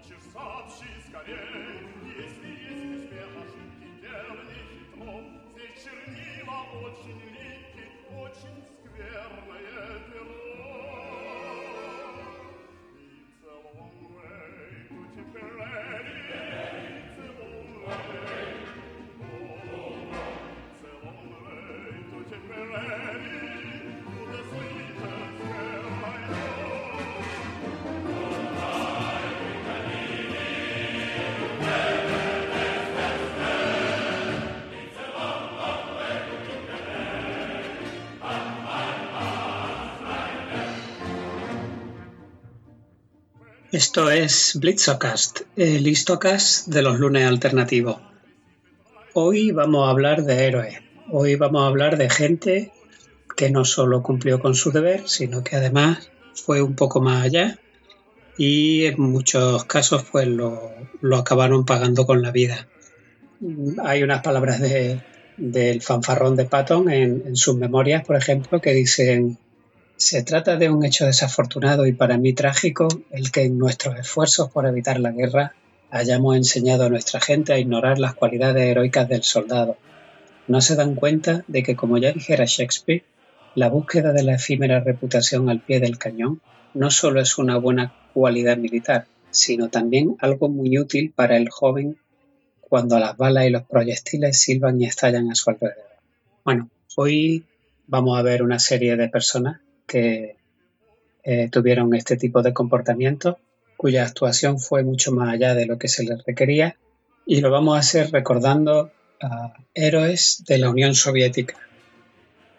лучше сообщи скорей, если есть успех, ошибки верный хитро. Здесь чернила очень редки, очень скверное перо. Esto es Blitzocast, el histocast de los lunes alternativos. Hoy vamos a hablar de héroes. Hoy vamos a hablar de gente que no solo cumplió con su deber, sino que además fue un poco más allá y en muchos casos pues lo, acabaron pagando con la vida. Hay unas palabras del fanfarrón de Patton en sus memorias, por ejemplo, que dicen se trata de un hecho desafortunado y para mí trágico el que en nuestros esfuerzos por evitar la guerra hayamos enseñado a nuestra gente a ignorar las cualidades heroicas del soldado. No se dan cuenta de que, como ya dijera Shakespeare, la búsqueda de la efímera reputación al pie del cañón no solo es una buena cualidad militar, sino también algo muy útil para el joven cuando las balas y los proyectiles silban y estallan a su alrededor. Bueno, hoy vamos a ver una serie de personas que eh, tuvieron este tipo de comportamiento, cuya actuación fue mucho más allá de lo que se les requería, y lo vamos a hacer recordando a héroes de la Unión Soviética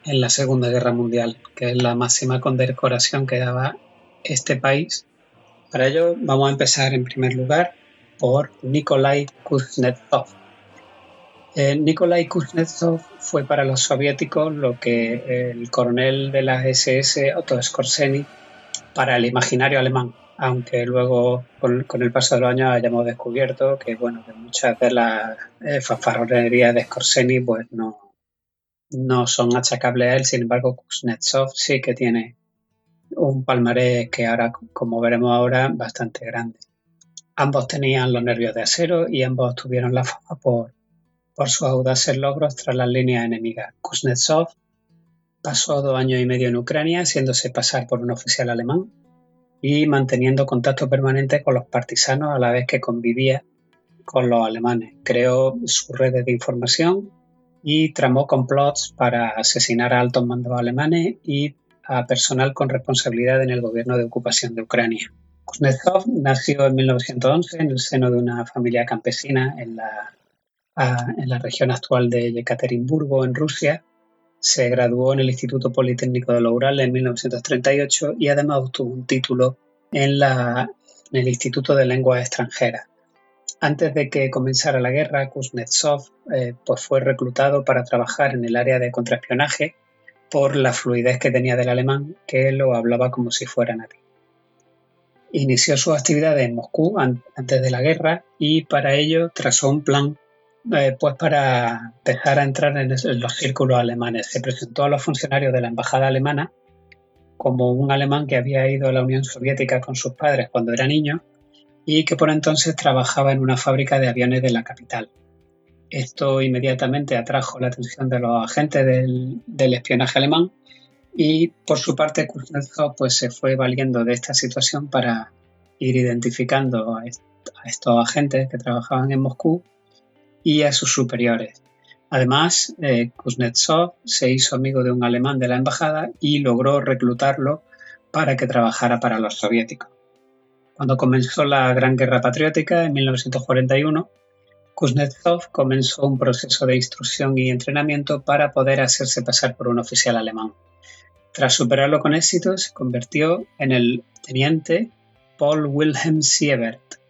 en la Segunda Guerra Mundial, que es la máxima condecoración que daba este país. Para ello vamos a empezar en primer lugar por Nikolai Kuznetsov, eh, Nikolai Kuznetsov fue para los soviéticos lo que el coronel de las SS Otto Skorzeny para el imaginario alemán, aunque luego con, el paso de los años hayamos descubierto que bueno muchas de las eh, fanfarronerías de Skorzeny pues no, no son achacables a él, sin embargo Kuznetsov sí que tiene un palmarés que ahora, como veremos ahora, bastante grande. Ambos tenían los nervios de acero y ambos tuvieron la fama por por sus audaces logros tras las líneas enemigas. Kuznetsov pasó dos años y medio en Ucrania, haciéndose pasar por un oficial alemán y manteniendo contacto permanente con los partisanos a la vez que convivía con los alemanes. Creó sus redes de información y tramó complots para asesinar a altos mandos alemanes y a personal con responsabilidad en el gobierno de ocupación de Ucrania. Kuznetsov nació en 1911 en el seno de una familia campesina en la en la región actual de Yekaterinburgo, en Rusia. Se graduó en el Instituto Politécnico de Loural en 1938 y además obtuvo un título en, el Instituto de Lenguas Extranjeras. Antes de que comenzara la guerra, Kuznetsov eh, pues fue reclutado para trabajar en el área de contraespionaje por la fluidez que tenía del alemán, que lo hablaba como si fuera nativo. Inició sus actividades en Moscú antes de la guerra y para ello trazó un plan eh, pues para empezar a entrar en, los círculos alemanes. Se presentó a los funcionarios de la embajada alemana como un alemán que había ido a la Unión Soviética con sus padres cuando era niño y que por entonces trabajaba en una fábrica de aviones de la capital. Esto inmediatamente atrajo la atención de los agentes del, espionaje alemán y por su parte Kuznetsov pues, se fue valiendo de esta situación para ir identificando a estos agentes que trabajaban en Moscú y a sus superiores. Además, eh, Kuznetsov se hizo amigo de un alemán de la embajada y logró reclutarlo para que trabajara para los soviéticos. Cuando comenzó la Gran Guerra Patriótica en 1941, Kuznetsov comenzó un proceso de instrucción y entrenamiento para poder hacerse pasar por un oficial alemán. Tras superarlo con éxito, se convirtió en el teniente Paul Wilhelm Siebert,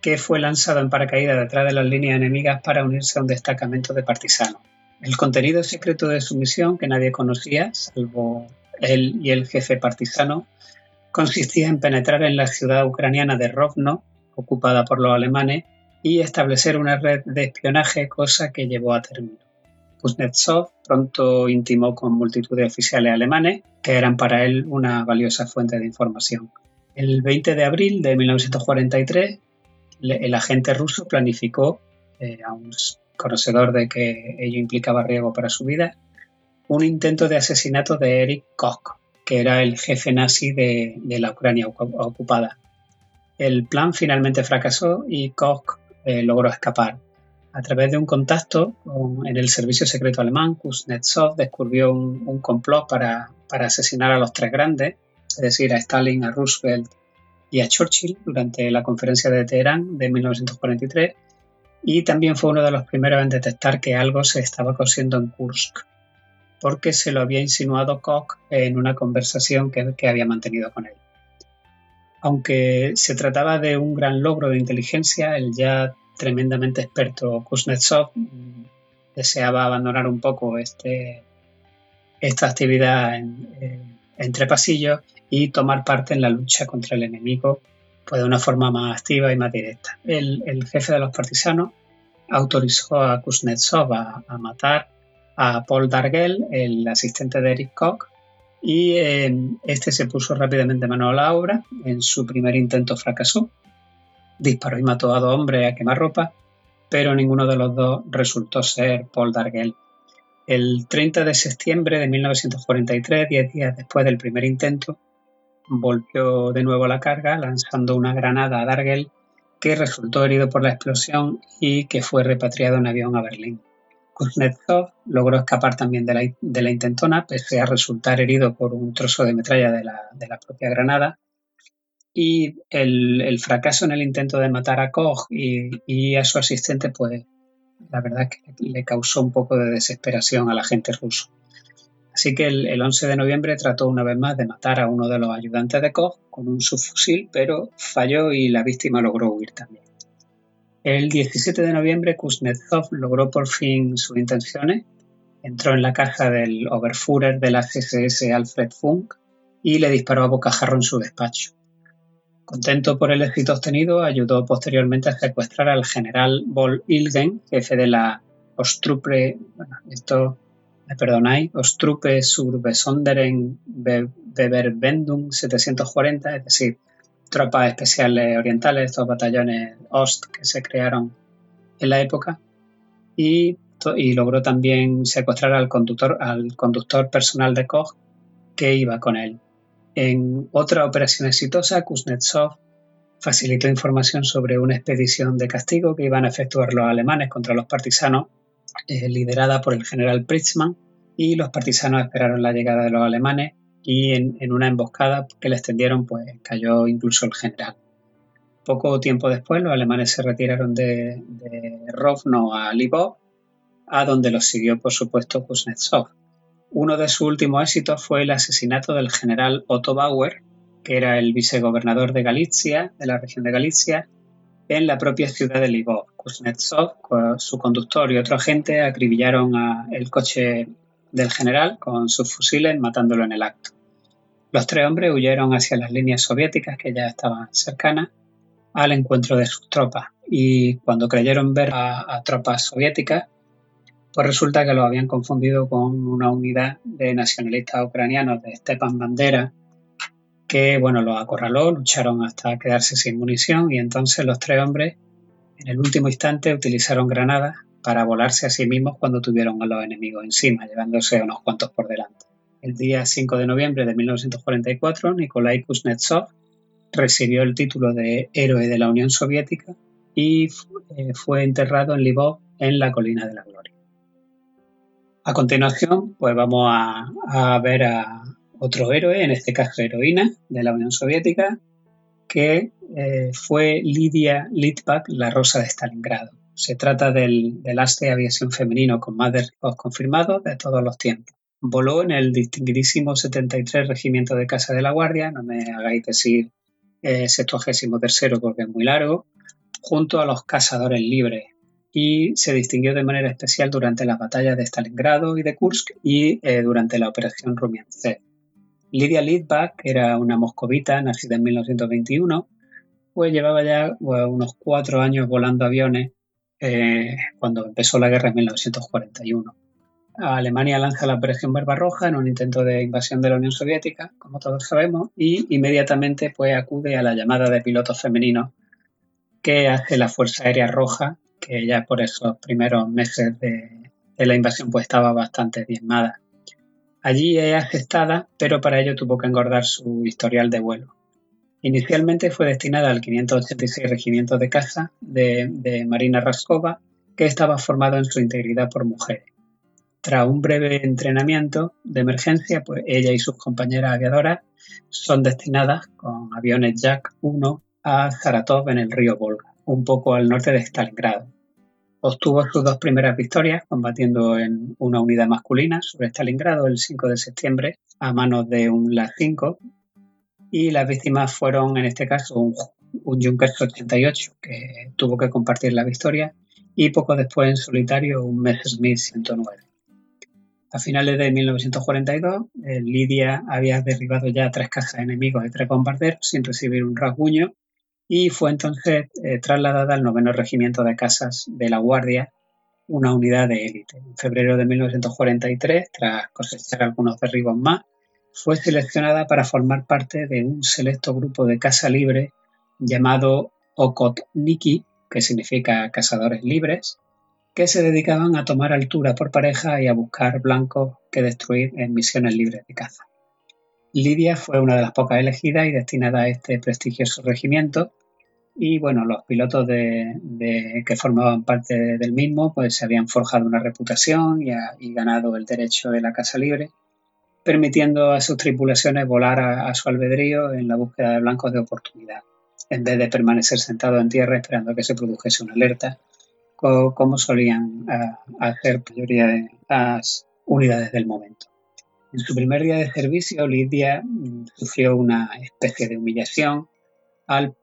que fue lanzado en paracaídas detrás de las líneas enemigas para unirse a un destacamento de partisanos. El contenido secreto de su misión, que nadie conocía, salvo él y el jefe partisano, consistía en penetrar en la ciudad ucraniana de Rovno, ocupada por los alemanes, y establecer una red de espionaje, cosa que llevó a término. Kuznetsov pronto intimó con multitud de oficiales alemanes, que eran para él una valiosa fuente de información. El 20 de abril de 1943, el agente ruso planificó, eh, a un conocedor de que ello implicaba riesgo para su vida, un intento de asesinato de Erich Koch, que era el jefe nazi de, la Ucrania ocupada. El plan finalmente fracasó y Koch eh, logró escapar. A través de un contacto en el servicio secreto alemán, Kuznetsov descubrió un, complot para, asesinar a los tres grandes, es decir, a Stalin, a Roosevelt y a Churchill durante la conferencia de Teherán de 1943 y también fue uno de los primeros en detectar que algo se estaba cosiendo en Kursk porque se lo había insinuado Koch en una conversación que, había mantenido con él. Aunque se trataba de un gran logro de inteligencia, el ya tremendamente experto Kuznetsov deseaba abandonar un poco este, esta actividad entre pasillos y tomar parte en la lucha contra el enemigo pues, de una forma más activa y más directa. El, jefe de los partisanos autorizó a Kuznetsov a matar a Paul Dargel, el asistente de Eric Koch, y eh, este se puso rápidamente mano a la obra. En su primer intento fracasó. Disparó y mató a dos hombres a quemarropa, pero ninguno de los dos resultó ser Paul Dargel. El 30 de septiembre de 1943, diez días después del primer intento, volvió de nuevo a la carga lanzando una granada a Dargel que resultó herido por la explosión y que fue repatriado en avión a Berlín. Kuznetsov logró escapar también de la, intentona, pese a resultar herido por un trozo de metralla de la, propia granada. Y el, fracaso en el intento de matar a Koch y, a su asistente, pues la verdad que le causó un poco de desesperación a la gente ruso. Así que el, el, 11 de noviembre trató una vez más de matar a uno de los ayudantes de Koch con un subfusil, pero falló y la víctima logró huir también. El 17 de noviembre Kuznetsov logró por fin sus intenciones, entró en la caja del Oberführer de la SS Alfred Funk y le disparó a bocajarro en su despacho. Contento por el éxito obtenido, ayudó posteriormente a secuestrar al general Vol Ilgen, jefe de la Ostrupe, bueno, esto me perdonáis, Ostrupe Surbesonderen Beverbendung 740, es decir, tropas especiales orientales, estos batallones Ost que se crearon en la época, y, logró también secuestrar al conductor, al conductor personal de Koch que iba con él. En otra operación exitosa, Kuznetsov facilitó información sobre una expedición de castigo que iban a efectuar los alemanes contra los partisanos, eh, liderada por el general Pritzmann, y los partisanos esperaron la llegada de los alemanes y en, una emboscada que le extendieron pues cayó incluso el general. Poco tiempo después los alemanes se retiraron de, Rovno a Lvov, a donde los siguió por supuesto Kuznetsov. Uno de sus últimos éxitos fue el asesinato del general Otto Bauer, que era el vicegobernador de Galicia, de la región de Galicia, en la propia ciudad de Lvov. Kuznetsov, su conductor y otro agente acribillaron a el coche del general con sus fusiles matándolo en el acto. Los tres hombres huyeron hacia las líneas soviéticas que ya estaban cercanas al encuentro de sus tropas y cuando creyeron ver a, tropas soviéticas, pues resulta que lo habían confundido con una unidad de nacionalistas ucranianos de Stepan Bandera que, bueno, los acorraló, lucharon hasta quedarse sin munición y entonces los tres hombres en el último instante utilizaron granadas para volarse a sí mismos cuando tuvieron a los enemigos encima, llevándose unos cuantos por delante. El día 5 de noviembre de 1944, Nikolai Kuznetsov recibió el título de Héroe de la Unión Soviética y eh, fue enterrado en Lvov, en la Colina de la Gloria. A continuación, pues vamos a, ver a otro héroe, en este caso heroína de la Unión Soviética, que eh, fue Lidia Litvak, la Rosa de Stalingrado. Se trata del, del de aviación femenino con más de confirmados de todos los tiempos. Voló en el distinguidísimo 73 Regimiento de Casa de la Guardia, no me hagáis decir eh, 73 porque es muy largo, junto a los cazadores libres y se distinguió de manera especial durante las batallas de Stalingrado y de Kursk y eh, durante la operación Rumiantsev. Lidia Litvak era una moscovita nacida en 1921, pues llevaba ya unos cuatro años volando aviones eh, cuando empezó la guerra en 1941. Alemania lanza la Operación Barbarroja en un intento de invasión de la Unión Soviética, como todos sabemos, y inmediatamente pues, acude a la llamada de pilotos femeninos que hace la Fuerza Aérea Roja, que ya por esos primeros meses de, la invasión pues estaba bastante diezmada. Allí es aceptada, pero para ello tuvo que engordar su historial de vuelo. Inicialmente fue destinada al 586 Regimiento de Caza de, de Marina Raskova, que estaba formado en su integridad por mujeres. Tras un breve entrenamiento de emergencia, pues ella y sus compañeras aviadoras son destinadas con aviones Jack 1 a Zaratov en el río Volga, un poco al norte de Stalingrado. Obtuvo sus dos primeras victorias combatiendo en una unidad masculina sobre Stalingrado el 5 de septiembre a manos de un La-5 y las víctimas fueron en este caso un, un Junkers 88 que tuvo que compartir la victoria y poco después en solitario un Messerschmitt 109. A finales de 1942, eh, Lidia había derribado ya tres casas enemigos de tres bombarderos sin recibir un rasguño y fue entonces eh, trasladada al noveno regimiento de casas de la Guardia, una unidad de élite. En febrero de 1943, tras cosechar algunos derribos más, fue seleccionada para formar parte de un selecto grupo de caza libre llamado Okotniki, que significa cazadores libres, que se dedicaban a tomar altura por pareja y a buscar blancos que destruir en misiones libres de caza. Lidia fue una de las pocas elegidas y destinada a este prestigioso regimiento y bueno, los pilotos de, que formaban parte del mismo pues se habían forjado una reputación y, ganado el derecho de la casa libre, permitiendo a sus tripulaciones volar a, su albedrío en la búsqueda de blancos de oportunidad, en vez de permanecer sentados en tierra esperando que se produjese una alerta como solían eh, hacer mayoría de las unidades del momento. En su primer día de servicio, Lidia mm, sufrió una especie de humillación al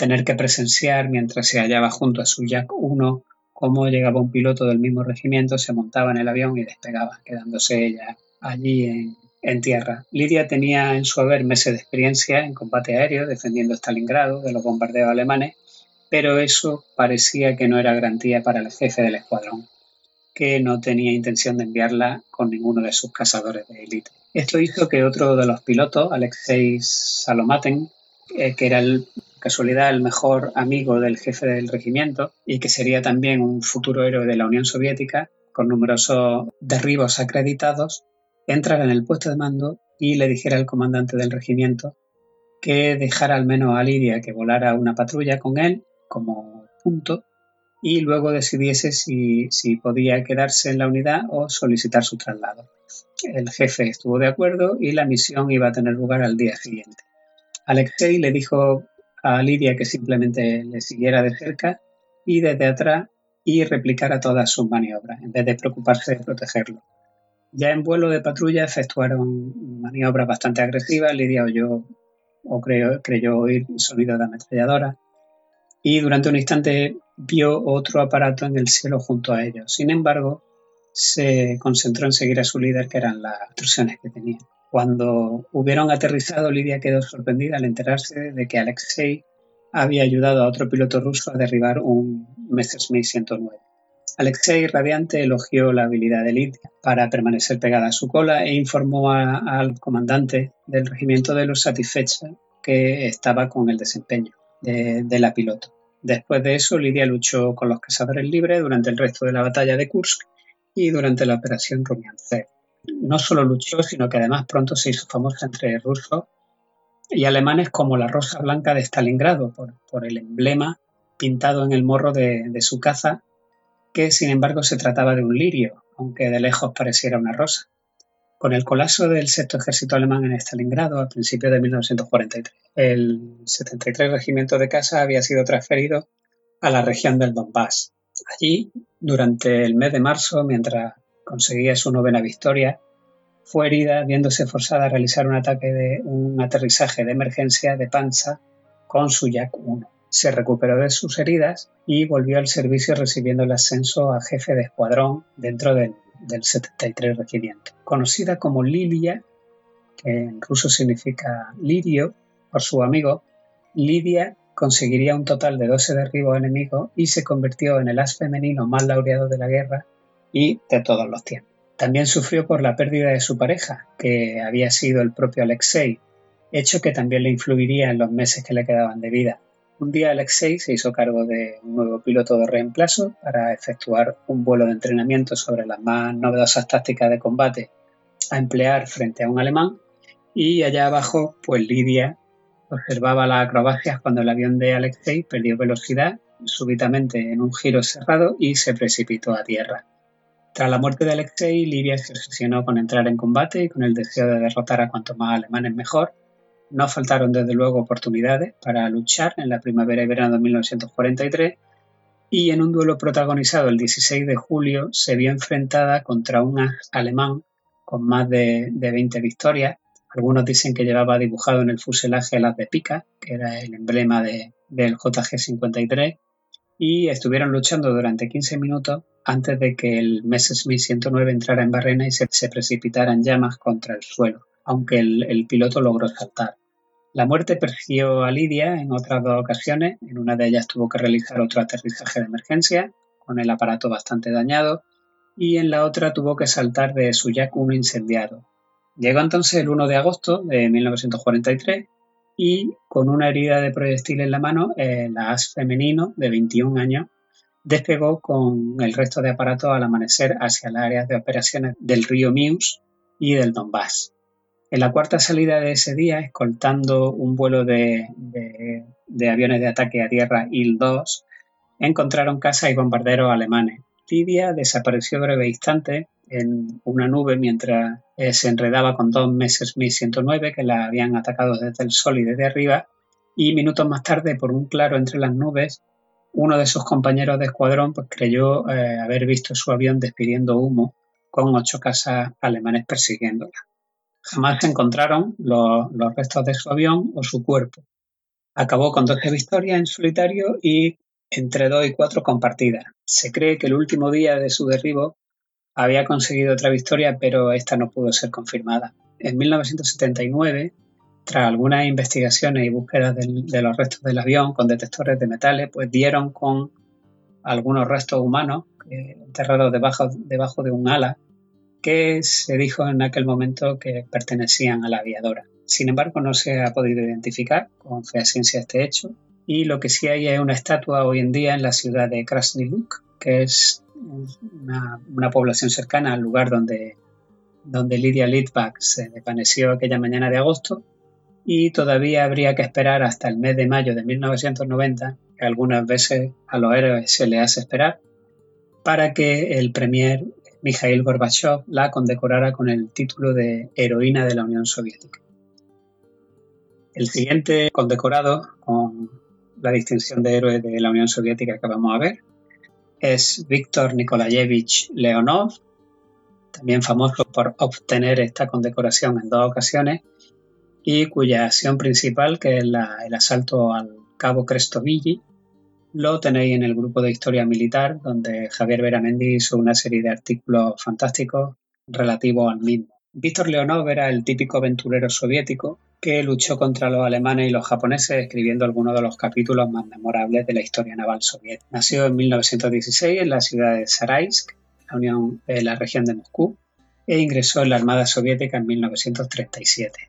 tener que presenciar mientras se hallaba junto a su Jack 1 cómo llegaba un piloto del mismo regimiento, se montaba en el avión y despegaba, quedándose ella allí en, en tierra. Lidia tenía en su haber meses de experiencia en combate aéreo, defendiendo Stalingrado de los bombardeos alemanes pero eso parecía que no era garantía para el jefe del escuadrón, que no tenía intención de enviarla con ninguno de sus cazadores de élite. Esto hizo que otro de los pilotos, Alexei Salomaten, eh, que era el casualidad el mejor amigo del jefe del regimiento y que sería también un futuro héroe de la Unión Soviética, con numerosos derribos acreditados, entrara en el puesto de mando y le dijera al comandante del regimiento que dejara al menos a Lidia que volara una patrulla con él como punto y luego decidiese si, podía quedarse en la unidad o solicitar su traslado. El jefe estuvo de acuerdo y la misión iba a tener lugar al día siguiente. Alexei le dijo a Lidia que simplemente le siguiera de cerca y desde atrás y replicara todas sus maniobras, en vez de preocuparse de protegerlo. Ya en vuelo de patrulla efectuaron maniobras bastante agresivas. Lidia oyó o creyó oír sonido de ametralladora y durante un instante vio otro aparato en el cielo junto a ellos. Sin embargo, se concentró en seguir a su líder, que eran las instrucciones que tenía. Cuando hubieron aterrizado, Lidia quedó sorprendida al enterarse de que Alexei había ayudado a otro piloto ruso a derribar un Messerschmitt 109. Alexei, radiante, elogió la habilidad de Lidia para permanecer pegada a su cola e informó al comandante del regimiento de los satisfechos que estaba con el desempeño de, la piloto. Después de eso, Lidia luchó con los cazadores libres durante el resto de la batalla de Kursk y durante la operación Rumiancev. No solo luchó, sino que además pronto se hizo famosa entre rusos y alemanes como la rosa blanca de Stalingrado, por, el emblema pintado en el morro de, su caza, que sin embargo se trataba de un lirio, aunque de lejos pareciera una rosa. Con el colapso del sexto ejército alemán en Stalingrado a principios de 1943, el 73 Regimiento de Casa había sido transferido a la región del Donbass. Allí, durante el mes de marzo, mientras conseguía su novena victoria, fue herida viéndose forzada a realizar un ataque de un aterrizaje de emergencia de panza con su Yak 1. Se recuperó de sus heridas y volvió al servicio recibiendo el ascenso a jefe de escuadrón dentro del del 73 Regimiento. Conocida como Lilia, que en ruso significa lirio, por su amigo, Lidia conseguiría un total de 12 derribos enemigos y se convirtió en el as femenino más laureado de la guerra y de todos los tiempos. También sufrió por la pérdida de su pareja, que había sido el propio Alexei, hecho que también le influiría en los meses que le quedaban de vida. Un día Alexei se hizo cargo de un nuevo piloto de reemplazo para efectuar un vuelo de entrenamiento sobre las más novedosas tácticas de combate a emplear frente a un alemán y allá abajo pues Lidia observaba las acrobacias cuando el avión de Alexei perdió velocidad súbitamente en un giro cerrado y se precipitó a tierra. Tras la muerte de Alexei, Lidia se obsesionó con entrar en combate y con el deseo de derrotar a cuanto más alemanes mejor. No faltaron desde luego oportunidades para luchar en la primavera y verano de 1943 y en un duelo protagonizado el 16 de julio se vio enfrentada contra un alemán con más de, de 20 victorias algunos dicen que llevaba dibujado en el fuselaje las de pica, que era el emblema del JG-53, y estuvieron luchando durante 15 minutos antes de que el Messerschmitt 109 entrara en barrena y se, precipitara en llamas contra el suelo, aunque el, piloto logró saltar. La muerte persiguió a Lidia en otras dos ocasiones. En una de ellas tuvo que realizar otro aterrizaje de emergencia, con el aparato bastante dañado, y en la otra tuvo que saltar de su Jack 1 incendiado. Llegó entonces el 1 de agosto de 1943 y con una herida de proyectil en la mano, el as femenino de 21 años despegó con el resto de aparatos al amanecer hacia las áreas de operaciones del río Mius y del Donbass. En la cuarta salida de ese día, escoltando un vuelo de, aviones de ataque a tierra IL-2, encontraron casas y bombarderos alemanes. Lidia desapareció breve instante en una nube mientras eh, se enredaba con dos meses 109 que la habían atacado desde el sol y desde arriba y minutos más tarde por un claro entre las nubes uno de sus compañeros de escuadrón pues, creyó eh, haber visto su avión despidiendo humo con ocho casas alemanes persiguiéndola. Jamás se encontraron los, los restos de su avión o su cuerpo. Acabó con 12 victorias en solitario y entre dos y cuatro compartidas. Se cree que el último día de su derribo había conseguido otra victoria, pero esta no pudo ser confirmada. En 1979, tras algunas investigaciones y búsquedas de los restos del avión con detectores de metales, pues dieron con algunos restos humanos eh, enterrados debajo, de un ala que se dijo en aquel momento que pertenecían a la aviadora. Sin embargo, no se ha podido identificar con ciencia este hecho y lo que sí hay es una estatua hoy en día en la ciudad de Krasny Luk, que es una, población cercana al lugar donde, donde Lydia Litvak se desvaneció aquella mañana de agosto y todavía habría que esperar hasta el mes de mayo de 1990, que algunas veces a los héroes se le hace esperar, para que el premier Mikhail Gorbachev la condecorara con el título de Heroína de la Unión Soviética. El siguiente condecorado con la distinción de héroe de la Unión Soviética que vamos a ver es Víctor Nikolayevich Leonov, también famoso por obtener esta condecoración en dos ocasiones y cuya acción principal, que es el asalto al cabo Crestovilli, lo tenéis en el grupo de historia militar, donde Javier Beramendi hizo una serie de artículos fantásticos relativos al mismo. Víctor Leonov era el típico aventurero soviético que luchó contra los alemanes y los japoneses escribiendo algunos de los capítulos más memorables de la historia naval soviética. Nació en 1916 en la ciudad de Saraisk, la, Unión, de la región de Moscú, e ingresó en la Armada Soviética en 1937.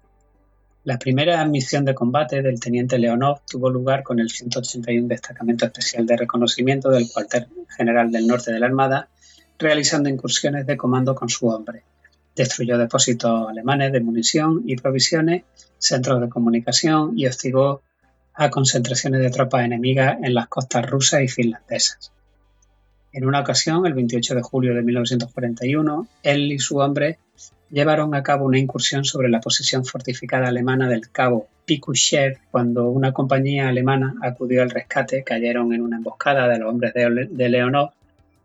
La primera misión de combate del teniente Leonov tuvo lugar con el 181 Destacamento Especial de Reconocimiento del Cuartel General del Norte de la Armada, realizando incursiones de comando con su hombre. Destruyó depósitos alemanes de munición y provisiones, centros de comunicación y hostigó a concentraciones de tropas enemigas en las costas rusas y finlandesas. En una ocasión, el 28 de julio de 1941, él y su hombre llevaron a cabo una incursión sobre la posición fortificada alemana del cabo Pikushev. Cuando una compañía alemana acudió al rescate, cayeron en una emboscada de los hombres de Leonov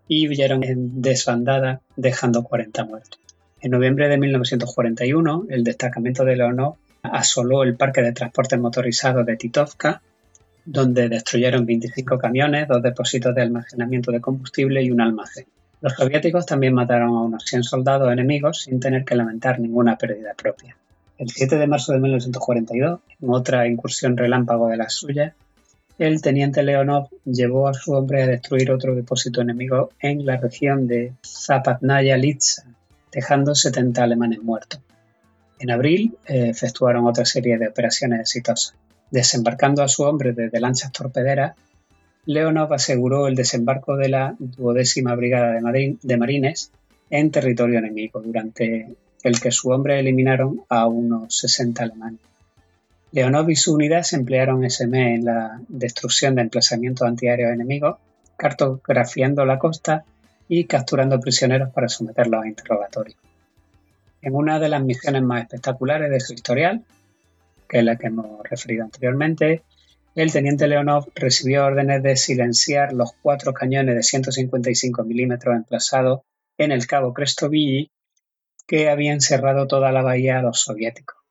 y huyeron en desbandada, dejando 40 muertos. En noviembre de 1941, el destacamento de Leonov asoló el parque de transporte motorizado de Titovka, donde destruyeron 25 camiones, dos depósitos de almacenamiento de combustible y un almacén. Los soviéticos también mataron a unos 100 soldados enemigos sin tener que lamentar ninguna pérdida propia. El 7 de marzo de 1942, en otra incursión relámpago de las suyas, el teniente Leonov llevó a su hombre a destruir otro depósito enemigo en la región de Zapatnaya Litsa, dejando 70 alemanes muertos. En abril eh, efectuaron otra serie de operaciones exitosas. Desembarcando a su hombre desde lanchas torpederas, Leonov aseguró el desembarco de la duodécima brigada de, marines en territorio enemigo, durante el que su hombre eliminaron a unos 60 alemanes. Leonov y su unidad se emplearon ese mes en la destrucción de emplazamientos antiaéreos enemigos, cartografiando la costa y capturando prisioneros para someterlos a interrogatorios. En una de las misiones más espectaculares de su historial, que es la que hemos referido anteriormente, el teniente Leonov recibió órdenes de silenciar los cuatro cañones de 155 milímetros emplazados en el cabo Crestovilli que habían cerrado toda la bahía a los soviéticos.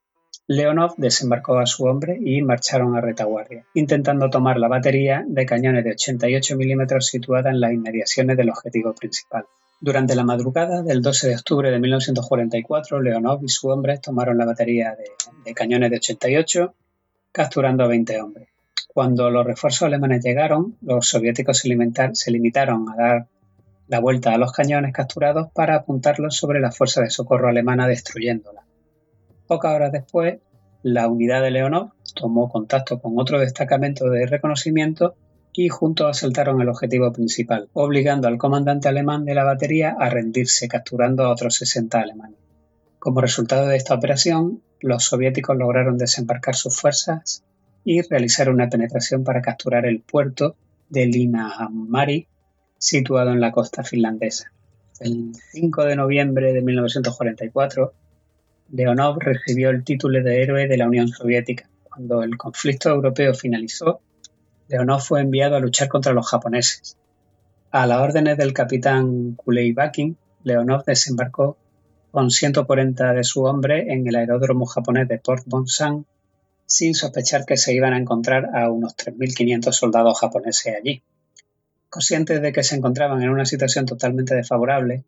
Leonov desembarcó a su hombre y marcharon a retaguardia, intentando tomar la batería de cañones de 88 milímetros situada en las inmediaciones del objetivo principal. Durante la madrugada del 12 de octubre de 1944, Leonov y su hombre tomaron la batería de, de cañones de 88, capturando a 20 hombres. Cuando los refuerzos alemanes llegaron, los soviéticos se, limitaron a dar la vuelta a los cañones capturados para apuntarlos sobre la fuerza de socorro alemana destruyéndola. Pocas horas después, la unidad de Leonov tomó contacto con otro destacamento de reconocimiento y juntos asaltaron el objetivo principal, obligando al comandante alemán de la batería a rendirse, capturando a otros 60 alemanes. Como resultado de esta operación, los soviéticos lograron desembarcar sus fuerzas y realizar una penetración para capturar el puerto de Linnanmäki, situado en la costa finlandesa. El 5 de noviembre de 1944, Leonov recibió el título de héroe de la Unión Soviética. Cuando el conflicto europeo finalizó, Leonov fue enviado a luchar contra los japoneses. A las órdenes del capitán Bakin, Leonov desembarcó con 140 de su hombre en el aeródromo japonés de Port Bonsan sin sospechar que se iban a encontrar a unos 3.500 soldados japoneses allí. Conscientes de que se encontraban en una situación totalmente desfavorable,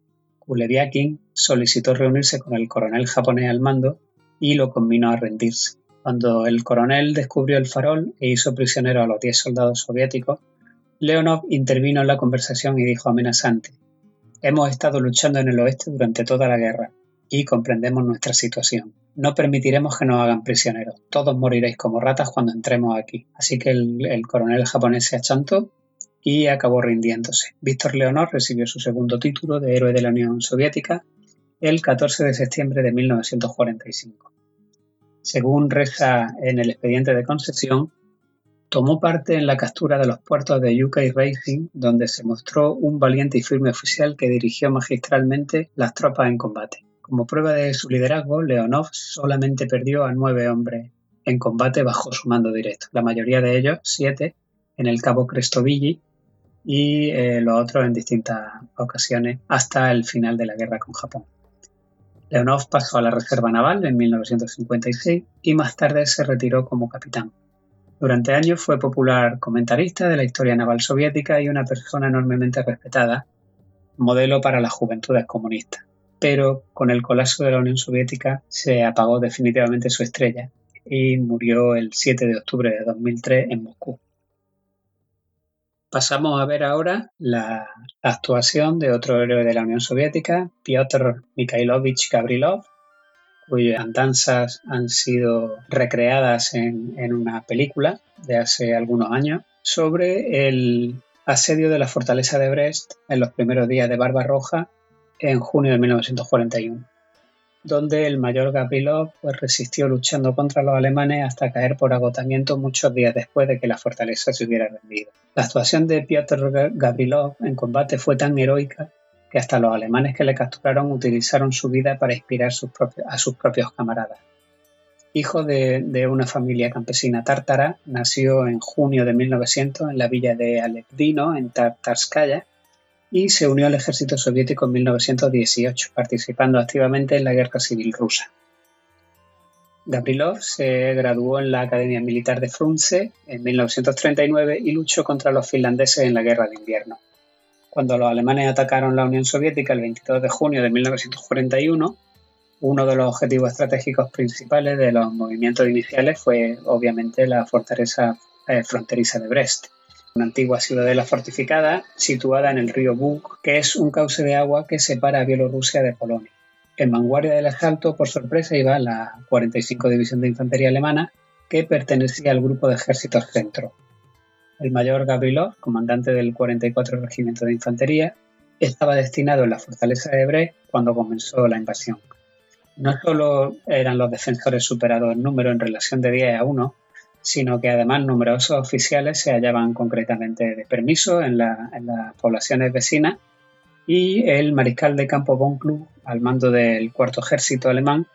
Kuleviakin solicitó reunirse con el coronel japonés al mando y lo conminó a rendirse. Cuando el coronel descubrió el farol e hizo prisionero a los 10 soldados soviéticos, Leonov intervino en la conversación y dijo amenazante, Hemos estado luchando en el oeste durante toda la guerra y comprendemos nuestra situación. No permitiremos que nos hagan prisioneros. Todos moriréis como ratas cuando entremos aquí. Así que el, coronel japonés se achantó y acabó rindiéndose. Víctor Leonor recibió su segundo título de héroe de la Unión Soviética el 14 de septiembre de 1945. Según reza en el expediente de concesión, tomó parte en la captura de los puertos de Yuka y Racing, donde se mostró un valiente y firme oficial que dirigió magistralmente las tropas en combate. Como prueba de su liderazgo, Leonov solamente perdió a nueve hombres en combate bajo su mando directo, la mayoría de ellos, siete, en el cabo Crestovilli y eh, los otros en distintas ocasiones hasta el final de la guerra con Japón. Leonov pasó a la Reserva Naval en 1956 y más tarde se retiró como capitán. Durante años fue popular comentarista de la historia naval soviética y una persona enormemente respetada, modelo para las juventudes comunistas pero con el colapso de la Unión Soviética se apagó definitivamente su estrella y murió el 7 de octubre de 2003 en Moscú. Pasamos a ver ahora la actuación de otro héroe de la Unión Soviética, Piotr Mikhailovich Gavrilov, cuyas andanzas han sido recreadas en, en una película de hace algunos años sobre el asedio de la fortaleza de Brest en los primeros días de Barbarroja en junio de 1941, donde el mayor Gavrilov pues, resistió luchando contra los alemanes hasta caer por agotamiento muchos días después de que la fortaleza se hubiera rendido. La actuación de Piotr Gavrilov en combate fue tan heroica que hasta los alemanes que le capturaron utilizaron su vida para inspirar a sus propios camaradas. Hijo de, una familia campesina tártara, nació en junio de 1900 en la villa de Alepdino, en Tartarskaya, y se unió al ejército soviético en 1918, participando activamente en la Guerra Civil Rusa. Gavrilov se graduó en la Academia Militar de Frunze en 1939 y luchó contra los finlandeses en la Guerra de Invierno. Cuando los alemanes atacaron la Unión Soviética el 22 de junio de 1941, uno de los objetivos estratégicos principales de los movimientos iniciales fue obviamente la fortaleza eh, fronteriza de Brest una antigua ciudadela fortificada situada en el río Bug, que es un cauce de agua que separa a Bielorrusia de Polonia. En vanguardia del asalto, por sorpresa, iba la 45 División de Infantería Alemana, que pertenecía al grupo de ejércitos centro. El mayor Gabrilov, comandante del 44 Regimiento de Infantería, estaba destinado en la fortaleza de Brest cuando comenzó la invasión. No solo eran los defensores superados en número en relación de 10 a 1, sino que además numerosos oficiales se hallaban concretamente de permiso en, las poblaciones vecinas y el mariscal de campo von Kluck, al mando del cuarto ejército alemán,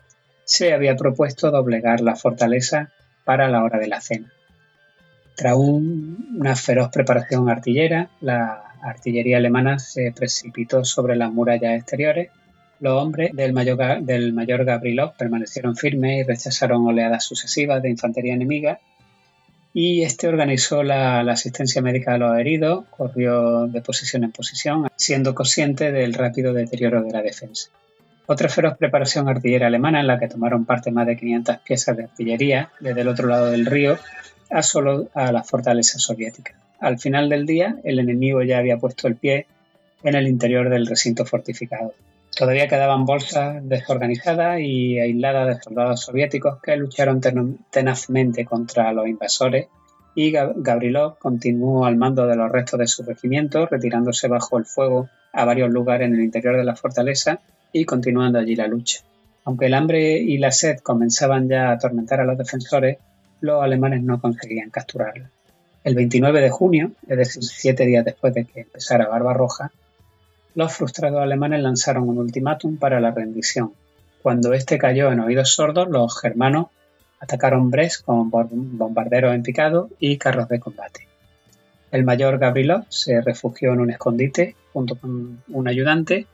se había propuesto doblegar la fortaleza para la hora de la cena. Tras una feroz preparación artillera, la artillería alemana se precipitó sobre las murallas exteriores. Los hombres del mayor, del permanecieron firmes y rechazaron oleadas sucesivas de infantería enemiga y este organizó la, asistencia médica a los heridos, corrió de posición en posición, siendo consciente del rápido deterioro de la defensa. Otra feroz preparación artillera alemana en la que tomaron parte más de 500 piezas de artillería desde el otro lado del río asoló a la fortaleza soviética. Al final del día, el enemigo ya había puesto el pie en el interior del recinto fortificado. Todavía quedaban bolsas desorganizadas y aisladas de soldados soviéticos que lucharon tenazmente contra los invasores y Gabrilov continuó al mando de los restos de su regimiento, retirándose bajo el fuego a varios lugares en el interior de la fortaleza y continuando allí la lucha. Aunque el hambre y la sed comenzaban ya a atormentar a los defensores, los alemanes no conseguían capturarla. El 29 de junio, es decir, siete días después de que empezara Barbarroja, los frustrados alemanes lanzaron un ultimátum para la rendición. Cuando este cayó en oídos sordos, los germanos atacaron Brest con bombarderos en picado y carros de combate. El mayor Gabrilov se refugió en un escondite junto con un ayudante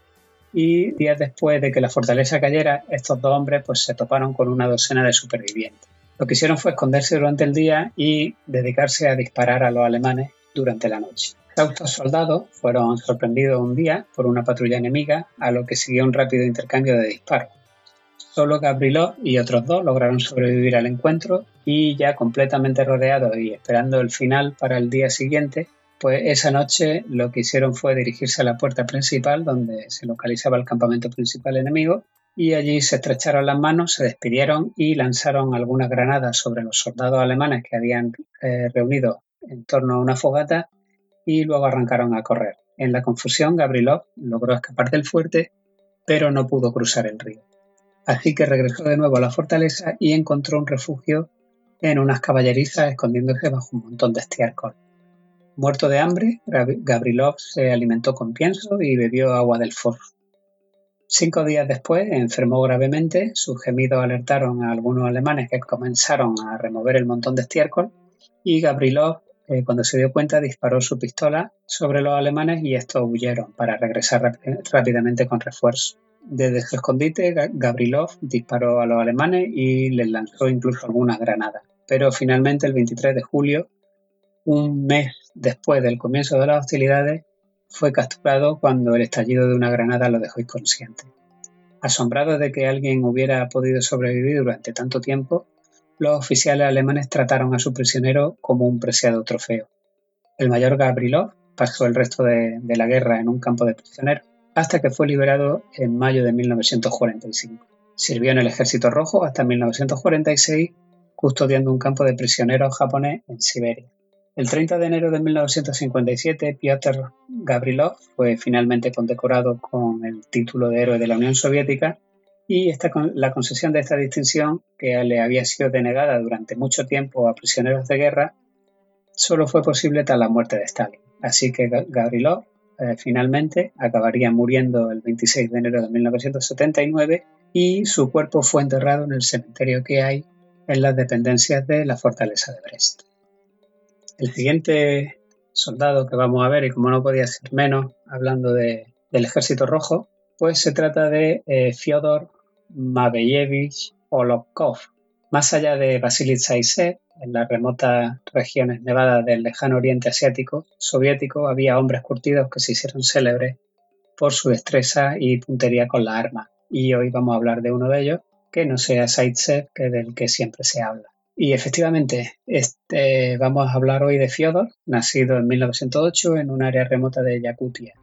y días después de que la fortaleza cayera, estos dos hombres pues, se toparon con una docena de supervivientes. Lo que hicieron fue esconderse durante el día y dedicarse a disparar a los alemanes durante la noche. Estos soldados fueron sorprendidos un día por una patrulla enemiga, a lo que siguió un rápido intercambio de disparos. Solo Gabrilov y otros dos lograron sobrevivir al encuentro y ya completamente rodeados y esperando el final para el día siguiente, pues esa noche lo que hicieron fue dirigirse a la puerta principal donde se localizaba el campamento principal enemigo y allí se estrecharon las manos, se despidieron y lanzaron algunas granadas sobre los soldados alemanes que habían eh, reunido en torno a una fogata y luego arrancaron a correr. En la confusión, Gabrilov logró escapar del fuerte, pero no pudo cruzar el río. Así que regresó de nuevo a la fortaleza y encontró un refugio en unas caballerizas escondiéndose bajo un montón de estiércol. Muerto de hambre, Gabrilov se alimentó con pienso y bebió agua del forro. Cinco días después enfermó gravemente, sus gemidos alertaron a algunos alemanes que comenzaron a remover el montón de estiércol y Gabrilov eh, cuando se dio cuenta, disparó su pistola sobre los alemanes y estos huyeron para regresar rápidamente con refuerzo. Desde su escondite, Gabrilov disparó a los alemanes y les lanzó incluso algunas granadas. Pero finalmente, el 23 de julio, un mes después del comienzo de las hostilidades, fue capturado cuando el estallido de una granada lo dejó inconsciente. Asombrado de que alguien hubiera podido sobrevivir durante tanto tiempo, los oficiales alemanes trataron a su prisionero como un preciado trofeo. El mayor Gabrilov pasó el resto de, la guerra en un campo de prisioneros hasta que fue liberado en mayo de 1945. Sirvió en el Ejército Rojo hasta 1946 custodiando un campo de prisioneros japonés en Siberia. El 30 de enero de 1957, Piotr Gabrilov fue finalmente condecorado con el título de héroe de la Unión Soviética y esta, la concesión de esta distinción, que le había sido denegada durante mucho tiempo a prisioneros de guerra, solo fue posible tras la muerte de Stalin. Así que Gabrilov eh, finalmente acabaría muriendo el 26 de enero de 1979 y su cuerpo fue enterrado en el cementerio que hay en las dependencias de la fortaleza de Brest. El siguiente soldado que vamos a ver, y como no podía ser menos, hablando del ejército rojo, pues se trata de eh, Fyodor Mabeyevich Olovkov. Más allá de Vasily Zaisev, en las remotas regiones nevadas del lejano oriente asiático soviético había hombres curtidos que se hicieron célebres por su destreza y puntería con la arma. Y hoy vamos a hablar de uno de ellos, que no sea Zaitsev, que del que siempre se habla. Y efectivamente, este, vamos a hablar hoy de Fyodor, nacido en 1908 en un área remota de Yakutia,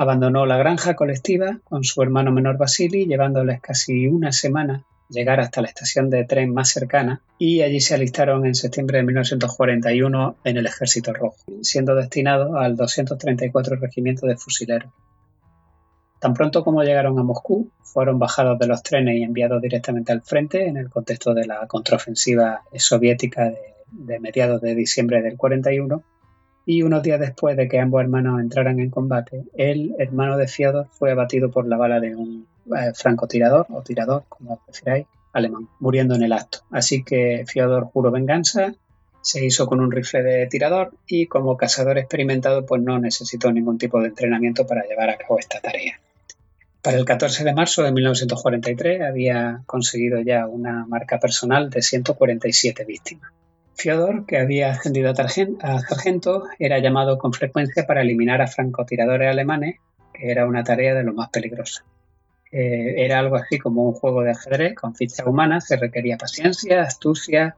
Abandonó la granja colectiva con su hermano menor Vasily, llevándoles casi una semana llegar hasta la estación de tren más cercana y allí se alistaron en septiembre de 1941 en el Ejército Rojo, siendo destinados al 234 Regimiento de Fusileros. Tan pronto como llegaron a Moscú, fueron bajados de los trenes y enviados directamente al frente en el contexto de la contraofensiva soviética de, de mediados de diciembre del 41 y unos días después de que ambos hermanos entraran en combate, el hermano de Fiodor fue abatido por la bala de un eh, francotirador o tirador, como prefiráis, alemán, muriendo en el acto. Así que Fiodor juró venganza, se hizo con un rifle de tirador y como cazador experimentado pues no necesitó ningún tipo de entrenamiento para llevar a cabo esta tarea. Para el 14 de marzo de 1943 había conseguido ya una marca personal de 147 víctimas. Fiodor, que había ascendido a sargento, era llamado con frecuencia para eliminar a francotiradores alemanes, que era una tarea de lo más peligrosa. Eh, era algo así como un juego de ajedrez con fichas humanas que requería paciencia, astucia,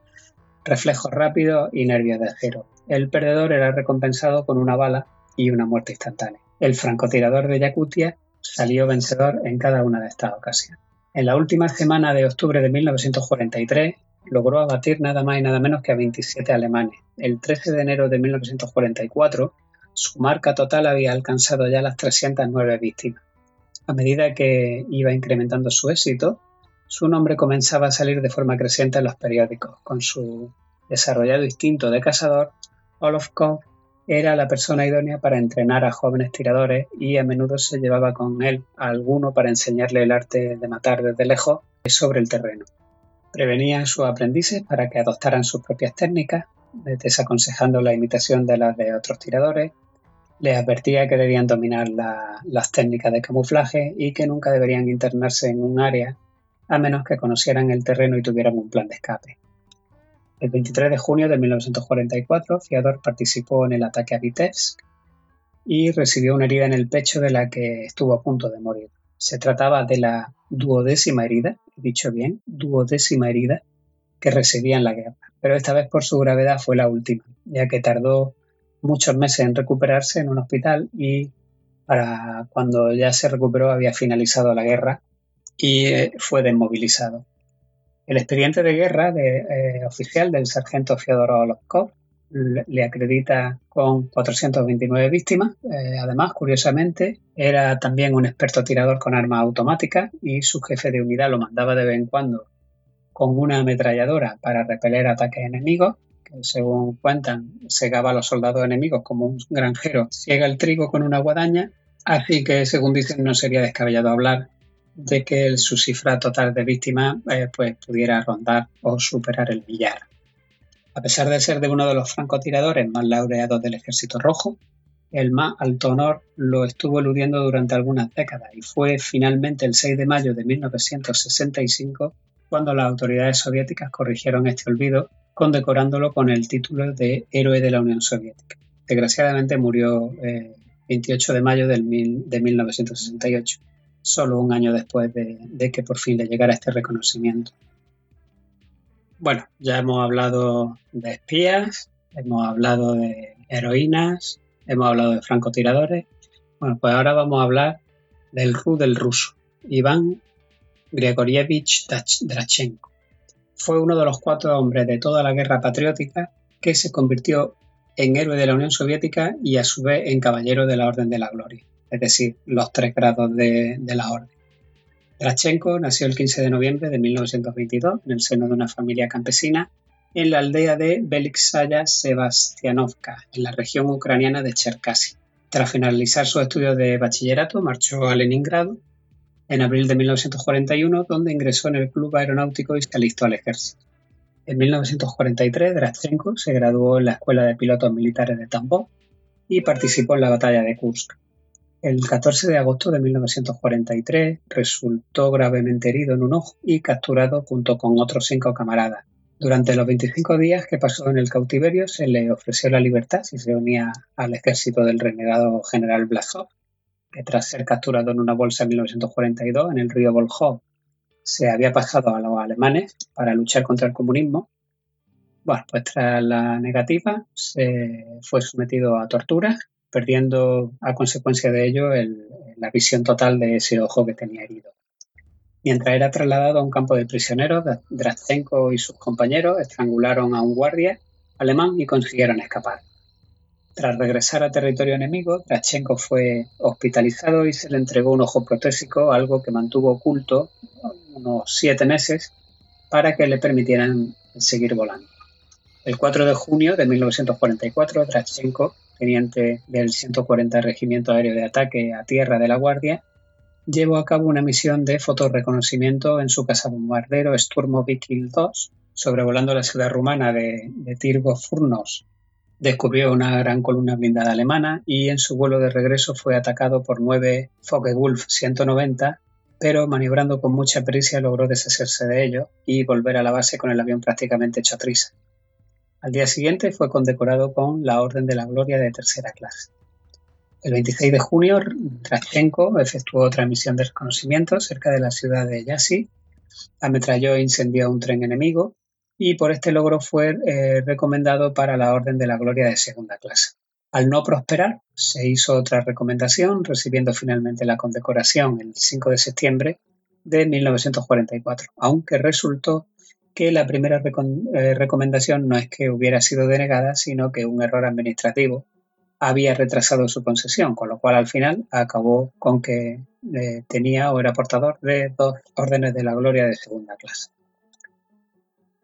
reflejos rápidos y nervios de acero. El perdedor era recompensado con una bala y una muerte instantánea. El francotirador de Yakutia salió vencedor en cada una de estas ocasiones. En la última semana de octubre de 1943, logró abatir nada más y nada menos que a 27 alemanes. El 13 de enero de 1944, su marca total había alcanzado ya las 309 víctimas. A medida que iba incrementando su éxito, su nombre comenzaba a salir de forma creciente en los periódicos. Con su desarrollado instinto de cazador, Olof Koch era la persona idónea para entrenar a jóvenes tiradores y a menudo se llevaba con él a alguno para enseñarle el arte de matar desde lejos sobre el terreno. Prevenía a sus aprendices para que adoptaran sus propias técnicas, desaconsejando la imitación de las de otros tiradores. Les advertía que debían dominar las técnicas de camuflaje y que nunca deberían internarse en un área a menos que conocieran el terreno y tuvieran un plan de escape. El 23 de junio de 1944, Fiador participó en el ataque a Vitebsk y recibió una herida en el pecho de la que estuvo a punto de morir. Se trataba de la duodécima herida, he dicho bien, duodécima herida que recibía en la guerra, pero esta vez por su gravedad fue la última, ya que tardó muchos meses en recuperarse en un hospital y para cuando ya se recuperó había finalizado la guerra y eh, fue desmovilizado. El expediente de guerra de, eh, oficial del sargento Fyodor Olovkov le acredita con 429 víctimas. Eh, además, curiosamente, era también un experto tirador con armas automáticas y su jefe de unidad lo mandaba de vez en cuando con una ametralladora para repeler ataques enemigos, que según cuentan, segaba a los soldados enemigos como un granjero ciega el trigo con una guadaña, así que según dicen no sería descabellado hablar de que su cifra total de víctimas eh, pues, pudiera rondar o superar el millar. A pesar de ser de uno de los francotiradores más laureados del Ejército Rojo, el más alto honor lo estuvo eludiendo durante algunas décadas y fue finalmente el 6 de mayo de 1965 cuando las autoridades soviéticas corrigieron este olvido condecorándolo con el título de Héroe de la Unión Soviética. Desgraciadamente murió eh, 28 de mayo de 1968, solo un año después de que por fin le llegara este reconocimiento. Bueno, ya hemos hablado de espías, hemos hablado de heroínas, hemos hablado de francotiradores. Bueno, pues ahora vamos a hablar del RU del ruso, Iván Grigorievich Drachenko. Fue uno de los cuatro hombres de toda la guerra patriótica que se convirtió en héroe de la Unión Soviética y a su vez en caballero de la Orden de la Gloria, es decir, los tres grados de, de la Orden. Drachenko nació el 15 de noviembre de 1922 en el seno de una familia campesina en la aldea de Beliksaya Sebastianovka, en la región ucraniana de Cherkasy. Tras finalizar sus estudios de bachillerato, marchó a Leningrado en abril de 1941, donde ingresó en el Club Aeronáutico y se alistó al ejército. En 1943, Drachenko se graduó en la Escuela de Pilotos Militares de Tambov y participó en la batalla de Kursk. El 14 de agosto de 1943 resultó gravemente herido en un ojo y capturado junto con otros cinco camaradas. Durante los 25 días que pasó en el cautiverio se le ofreció la libertad si se unía al ejército del renegado general Blasov, que tras ser capturado en una bolsa en 1942 en el río Volkhov se había pasado a los alemanes para luchar contra el comunismo. Bueno, pues tras la negativa se fue sometido a torturas perdiendo a consecuencia de ello la visión total de ese ojo que tenía herido. Mientras era trasladado a un campo de prisioneros, Drastenko y sus compañeros estrangularon a un guardia alemán y consiguieron escapar. Tras regresar a territorio enemigo, Drastenko fue hospitalizado y se le entregó un ojo protésico, algo que mantuvo oculto unos siete meses para que le permitieran seguir volando. El 4 de junio de 1944, Drastenko, teniente del 140 Regimiento Aéreo de Ataque a Tierra de la Guardia, llevó a cabo una misión de fotorreconocimiento en su casa bombardero Sturmovik Il-2, sobrevolando la ciudad rumana de, de Tirgo Furnos. Descubrió una gran columna blindada alemana y en su vuelo de regreso fue atacado por nueve Focke-Wulf 190, pero maniobrando con mucha pericia logró deshacerse de ello y volver a la base con el avión prácticamente hecho trisa. Al día siguiente fue condecorado con la Orden de la Gloria de tercera clase. El 26 de junio, Trachenko efectuó otra misión de reconocimiento cerca de la ciudad de Yasi, ametralló e incendió un tren enemigo y por este logro fue eh, recomendado para la Orden de la Gloria de segunda clase. Al no prosperar, se hizo otra recomendación, recibiendo finalmente la condecoración el 5 de septiembre de 1944, aunque resultó que la primera eh, recomendación no es que hubiera sido denegada, sino que un error administrativo había retrasado su concesión, con lo cual al final acabó con que eh, tenía o era portador de dos órdenes de la gloria de segunda clase.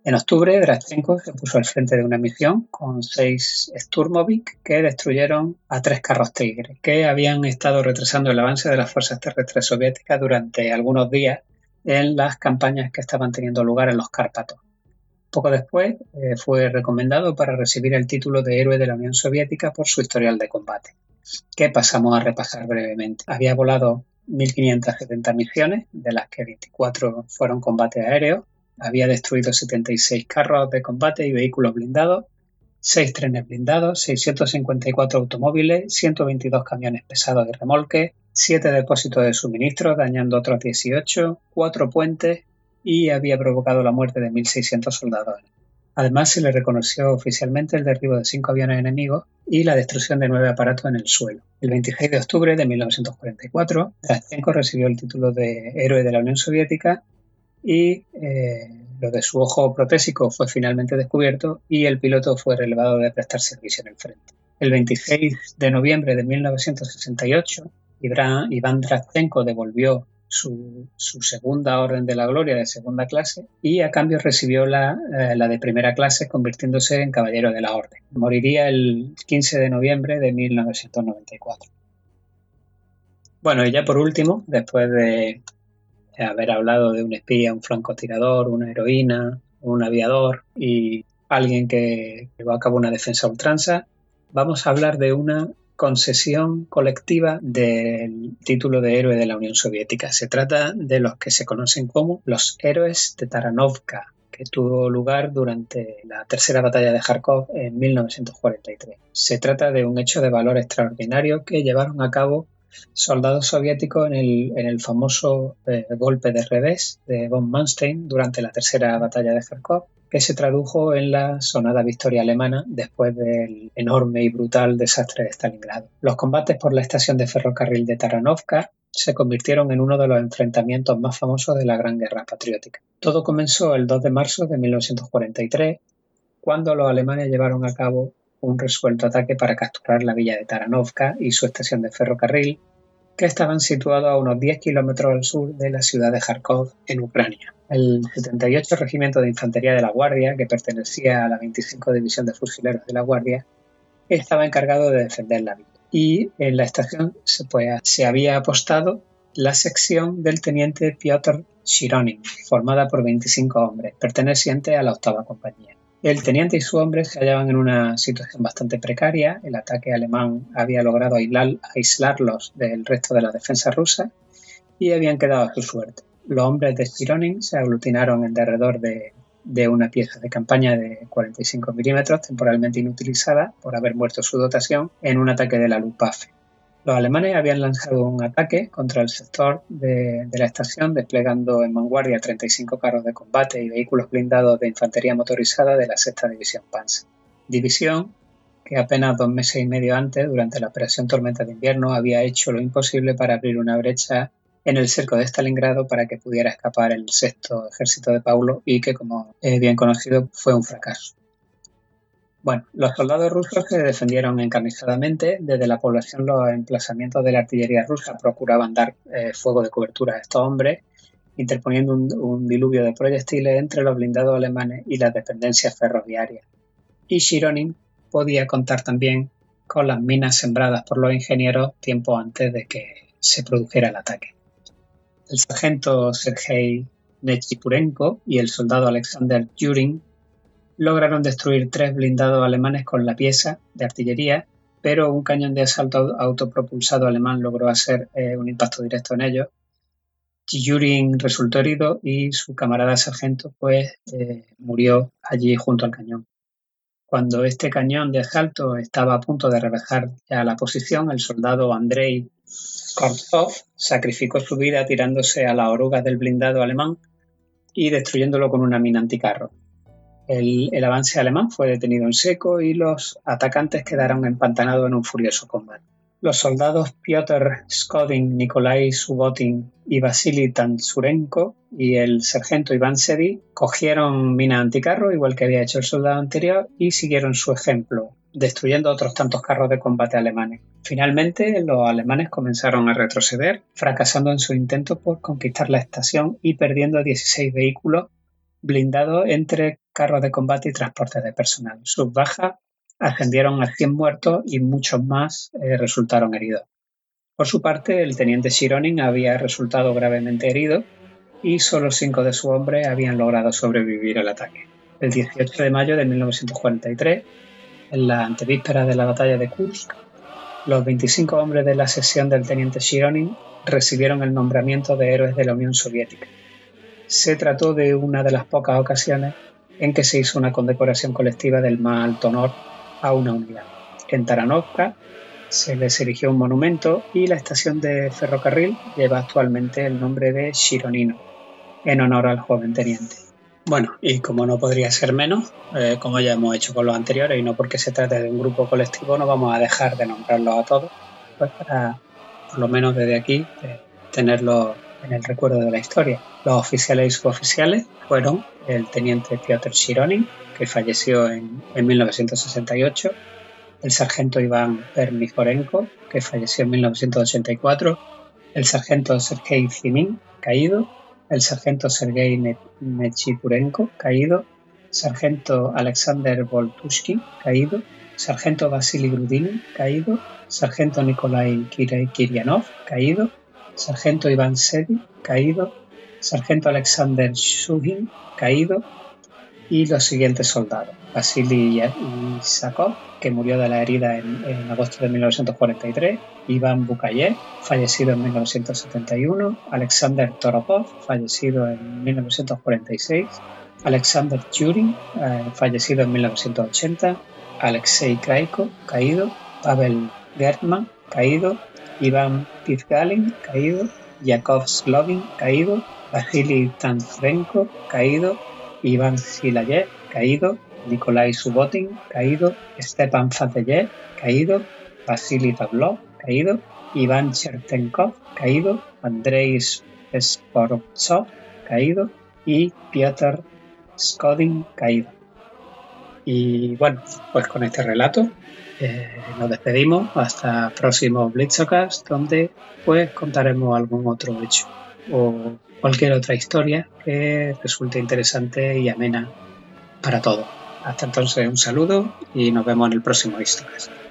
En octubre, Drachenko se puso al frente de una misión con seis Sturmovik que destruyeron a tres carros Tigre, que habían estado retrasando el avance de las fuerzas terrestres soviéticas durante algunos días en las campañas que estaban teniendo lugar en los Cárpatos. Poco después eh, fue recomendado para recibir el título de héroe de la Unión Soviética por su historial de combate, que pasamos a repasar brevemente. Había volado 1.570 misiones, de las que 24 fueron combate aéreo, había destruido 76 carros de combate y vehículos blindados, 6 trenes blindados, 654 automóviles, 122 camiones pesados de remolque, 7 depósitos de suministros, dañando otros 18, 4 puentes, y había provocado la muerte de 1.600 soldados. Además, se le reconoció oficialmente el derribo de cinco aviones enemigos y la destrucción de nueve aparatos en el suelo. El 26 de octubre de 1944, Drastenko recibió el título de Héroe de la Unión Soviética y eh, lo de su ojo protésico fue finalmente descubierto y el piloto fue relevado de prestar servicio en el frente. El 26 de noviembre de 1968, Iván Drastenko devolvió su, segunda orden de la gloria de segunda clase y a cambio recibió la, eh, la, de primera clase convirtiéndose en caballero de la orden. Moriría el 15 de noviembre de 1994. Bueno, y ya por último, después de haber hablado de un espía, un francotirador, una heroína, un aviador y alguien que llevó a cabo una defensa ultranza, vamos a hablar de una concesión colectiva del título de héroe de la Unión Soviética. Se trata de los que se conocen como los héroes de Taranovka, que tuvo lugar durante la tercera batalla de Kharkov en 1943. Se trata de un hecho de valor extraordinario que llevaron a cabo soldados soviéticos en el, famoso eh, golpe de revés de von Manstein durante la tercera batalla de Kharkov que se tradujo en la sonada victoria alemana después del enorme y brutal desastre de Stalingrado. Los combates por la estación de ferrocarril de Taranovka se convirtieron en uno de los enfrentamientos más famosos de la Gran Guerra Patriótica. Todo comenzó el 2 de marzo de 1943, cuando los alemanes llevaron a cabo un resuelto ataque para capturar la villa de Taranovka y su estación de ferrocarril, que estaban situados a unos 10 kilómetros al sur de la ciudad de Kharkov, en Ucrania. El 78 Regimiento de Infantería de la Guardia, que pertenecía a la 25 División de Fusileros de la Guardia, estaba encargado de defender la villa. Y en la estación se, pues, había apostado la sección del teniente Piotr Shironin, formada por 25 hombres, perteneciente a la octava compañía. El teniente y su hombre se hallaban en una situación bastante precaria. El ataque alemán había logrado aislarlos del resto de la defensa rusa y habían quedado a su suerte. Los hombres de Stironin se aglutinaron en derredor de, de una pieza de campaña de 45 milímetros temporalmente inutilizada por haber muerto su dotación en un ataque de la Luftwaffe. Los alemanes habían lanzado un ataque contra el sector de, la estación, desplegando en vanguardia 35 carros de combate y vehículos blindados de infantería motorizada de la sexta división Panzer. División que apenas dos meses y medio antes, durante la operación Tormenta de Invierno, había hecho lo imposible para abrir una brecha en el cerco de Stalingrado para que pudiera escapar el sexto ejército de Paulo y que, como es bien conocido, fue un fracaso. Bueno, los soldados rusos se defendieron encarnizadamente. Desde la población los emplazamientos de la artillería rusa procuraban dar eh, fuego de cobertura a estos hombres, interponiendo un, diluvio de proyectiles entre los blindados alemanes y las dependencias ferroviarias. Y Shironin podía contar también con las minas sembradas por los ingenieros tiempo antes de que se produjera el ataque. El sargento Sergei Nechipurenko y el soldado Alexander Jurin lograron destruir tres blindados alemanes con la pieza de artillería, pero un cañón de asalto autopropulsado alemán logró hacer eh, un impacto directo en ellos. Jurin resultó herido y su camarada sargento pues eh, murió allí junto al cañón. Cuando este cañón de asalto estaba a punto de rebajar ya la posición, el soldado Andrei Kortsov sacrificó su vida tirándose a la oruga del blindado alemán y destruyéndolo con una mina anticarro. El, avance alemán fue detenido en seco y los atacantes quedaron empantanados en un furioso combate. Los soldados Piotr Skodin, Nikolai Subotin y Vasily Tansurenko y el sargento Iván Sedi cogieron mina anticarro, igual que había hecho el soldado anterior, y siguieron su ejemplo, destruyendo otros tantos carros de combate alemanes. Finalmente, los alemanes comenzaron a retroceder, fracasando en su intento por conquistar la estación y perdiendo 16 vehículos blindados entre carros de combate y transportes de personal. Sus bajas ascendieron a 100 muertos y muchos más eh, resultaron heridos. Por su parte, el teniente Shironin había resultado gravemente herido y solo cinco de sus hombres habían logrado sobrevivir al ataque. El 18 de mayo de 1943, en la antevíspera de la batalla de Kursk, los 25 hombres de la sesión del teniente Shironin recibieron el nombramiento de héroes de la Unión Soviética. Se trató de una de las pocas ocasiones en que se hizo una condecoración colectiva del más alto honor a una unidad. En Taranovka se les erigió un monumento y la estación de ferrocarril lleva actualmente el nombre de Shironino, en honor al joven teniente. Bueno, y como no podría ser menos, eh, como ya hemos hecho con los anteriores, y no porque se trate de un grupo colectivo, no vamos a dejar de nombrarlos a todos, pues para, por lo menos desde aquí, eh, tenerlos en el recuerdo de la historia. Los oficiales y suboficiales fueron el teniente Piotr Shironin, que falleció en, 1968, el sargento Iván Pernijorenko, que falleció en 1984, el sargento Sergei Zimin, caído, el sargento Sergei Nechipurenko, caído, sargento Alexander Voltushkin, caído, sargento Vasily Grudin, caído, sargento Nikolai Kiryanov, caído, sargento Iván Sedi, caído, sargento Alexander Shugin, caído, y los siguientes soldados. Vasily Isakov, que murió de la herida en, agosto de 1943, Iván Bukayev, fallecido en 1971, Alexander Toropov, fallecido en 1946, Alexander Churin, eh, fallecido en 1980, Alexei Kraiko, caído, Pavel Gertman, caído, Iván Pizgalin, caído, Yakov Slovin, caído, Vasily Tanzrenko, caído, Iván Silayev, caído, Nikolai Subotin, caído, Stepan Fadeyev, caído, Vasily Pavlov, caído, Iván Chertenkov, caído, Andrei Sporovtsov, caído. Y Piotr Skodin, caído. Y bueno, pues con este relato eh, nos despedimos hasta próximo Blitzocast, donde pues contaremos algún otro hecho o cualquier otra historia que resulte interesante y amena para todos. Hasta entonces un saludo y nos vemos en el próximo Histocast.